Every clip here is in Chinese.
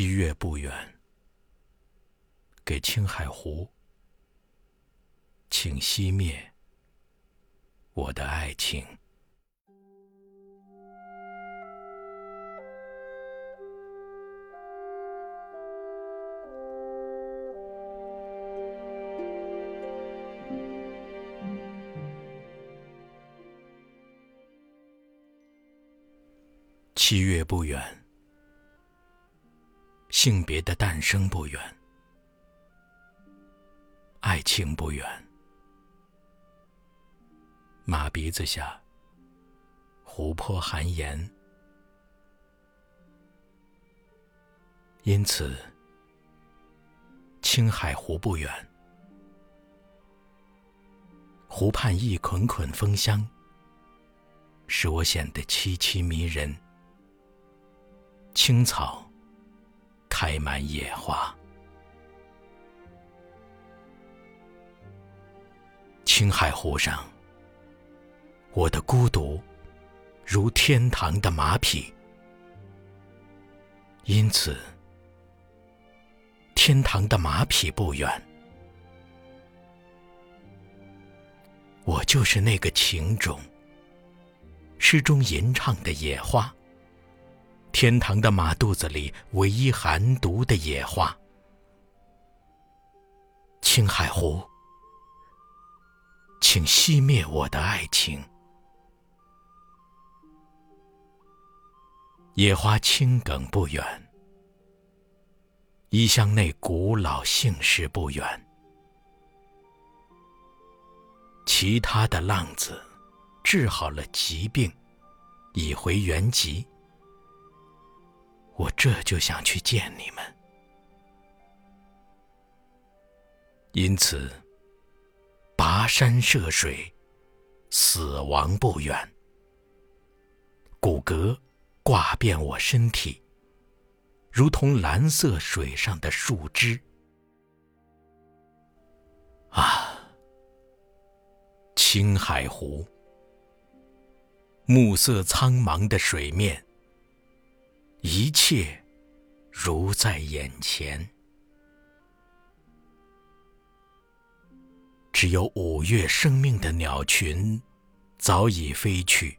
七月不远，给青海湖，请熄灭我的爱情。七月不远，性别的诞生不远，爱情不远。马鼻子下，湖泊含盐，因此青海湖不远。湖畔一捆捆风香，使我显得凄凄迷人。青草开满野花，青海湖上，我的孤独如天堂的马匹，因此天堂的马匹不远，我就是那个情种，诗中吟唱的野花。天堂的马肚子里唯一含毒的野花，青海湖，请熄灭我的爱情。野花青梗不远，衣箱内古老姓氏不远，其他的浪子治好了疾病，已回原籍。我这就想去见你们，因此跋山涉水，死亡不远，骨骼挂遍我身体，如同蓝色水上的树枝。啊，青海湖，暮色苍茫的水面。一切如在眼前，只有五月生命的鸟群早已飞去，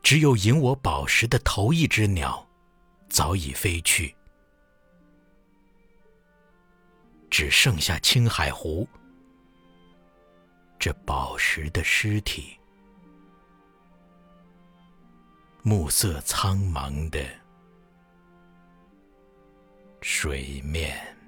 只有引我宝石的头一只鸟早已飞去，只剩下青海湖这宝石的尸体。暮色苍茫的水面。